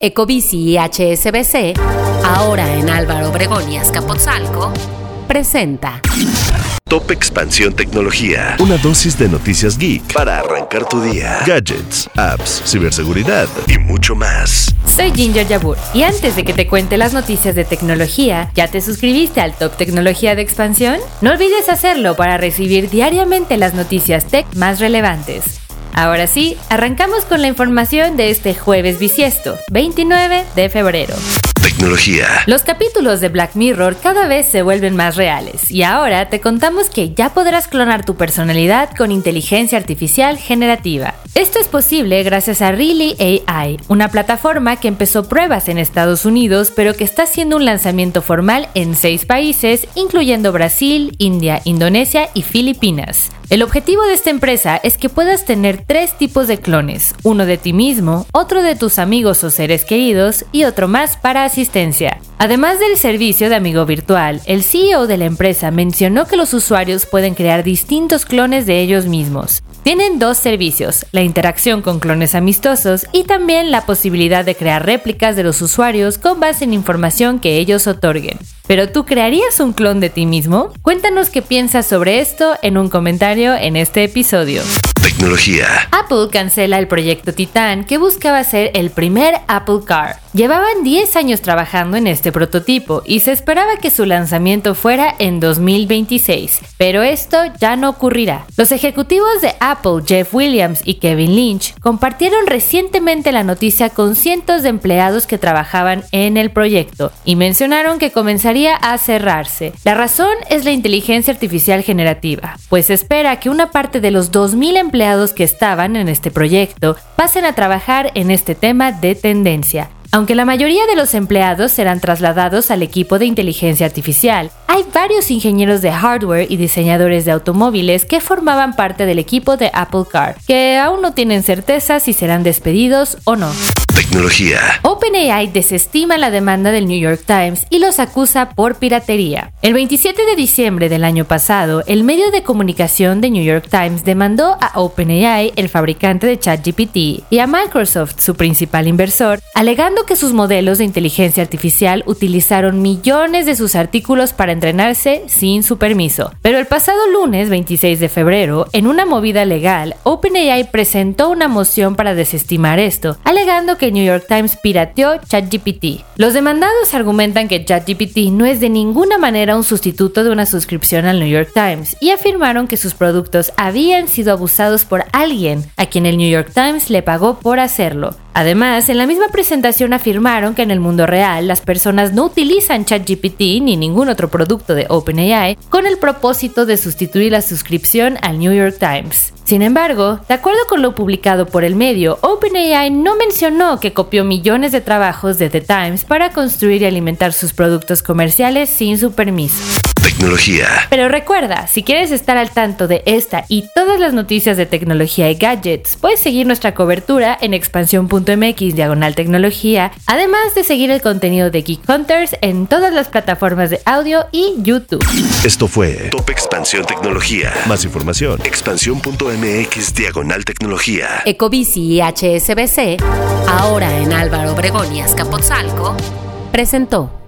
Ecobici y HSBC, ahora en Álvaro Obregón y Azcapotzalco, presenta Top Expansión Tecnología. Una dosis de noticias geek para arrancar tu día. Gadgets, apps, ciberseguridad y mucho más. Soy Ginger Yabur y antes de que te cuente las noticias de tecnología, ¿ya te suscribiste al Top Tecnología de Expansión? No olvides hacerlo para recibir diariamente las noticias tech más relevantes. Ahora sí, arrancamos con la información de este jueves bisiesto, 29 de febrero. Tecnología. Los capítulos de Black Mirror cada vez se vuelven más reales y ahora te contamos que ya podrás clonar tu personalidad con inteligencia artificial generativa. Esto es posible gracias a Really AI, una plataforma que empezó pruebas en Estados Unidos pero que está haciendo un lanzamiento formal en seis países, incluyendo Brasil, India, Indonesia y Filipinas. El objetivo de esta empresa es que puedas tener tres tipos de clones, uno de ti mismo, otro de tus amigos o seres queridos y otro más para asistencia. Además del servicio de amigo virtual, el CEO de la empresa mencionó que los usuarios pueden crear distintos clones de ellos mismos. Tienen dos servicios, la interacción con clones amistosos y también la posibilidad de crear réplicas de los usuarios con base en información que ellos otorguen. ¿Pero tú crearías un clon de ti mismo? Cuéntanos qué piensas sobre esto en un comentario en este episodio. Tecnología. Apple cancela el proyecto Titan que buscaba ser el primer Apple Car. Llevaban 10 años trabajando en este prototipo y se esperaba que su lanzamiento fuera en 2026, pero esto ya no ocurrirá. Los ejecutivos de Apple, Jeff Williams y Kevin Lynch, compartieron recientemente la noticia con cientos de empleados que trabajaban en el proyecto y mencionaron que comenzaría a cerrarse. La razón es la inteligencia artificial generativa, pues se espera que una parte de los 2.000 empleados que estaban en este proyecto pasen a trabajar en este tema de tendencia. Aunque la mayoría de los empleados serán trasladados al equipo de inteligencia artificial, hay varios ingenieros de hardware y diseñadores de automóviles que formaban parte del equipo de Apple Car, que aún no tienen certeza si serán despedidos o no. Tecnología. OpenAI desestima la demanda del New York Times y los acusa por piratería. El 27 de diciembre del año pasado, el medio de comunicación de New York Times demandó a OpenAI, el fabricante de ChatGPT, y a Microsoft, su principal inversor, alegando que sus modelos de inteligencia artificial utilizaron millones de sus artículos para entrenarse sin su permiso. Pero el pasado lunes 26 de febrero, en una movida legal, OpenAI presentó una moción para desestimar esto, alegando que New York Times pirateó ChatGPT. Los demandados argumentan que ChatGPT no es de ninguna manera un sustituto de una suscripción al New York Times y afirmaron que sus productos habían sido abusados por alguien a quien el New York Times le pagó por hacerlo. Además, en la misma presentación afirmaron que en el mundo real las personas no utilizan ChatGPT ni ningún otro producto de OpenAI con el propósito de sustituir la suscripción al New York Times. Sin embargo, de acuerdo con lo publicado por el medio, OpenAI no mencionó que copió millones de trabajos de The Times para construir y alimentar sus productos comerciales sin su permiso. Tecnología. Pero recuerda, si quieres estar al tanto de esta y todas las noticias de tecnología y gadgets, puedes seguir nuestra cobertura en expansión.mx diagonal tecnología, además de seguir el contenido de Geek Hunters en todas las plataformas de audio y YouTube. Esto fue Top Expansión Tecnología. Más información, expansión.mx diagonal tecnología. Ecobici y HSBC, ahora en Álvaro Obregón y Azcapotzalco, presentó.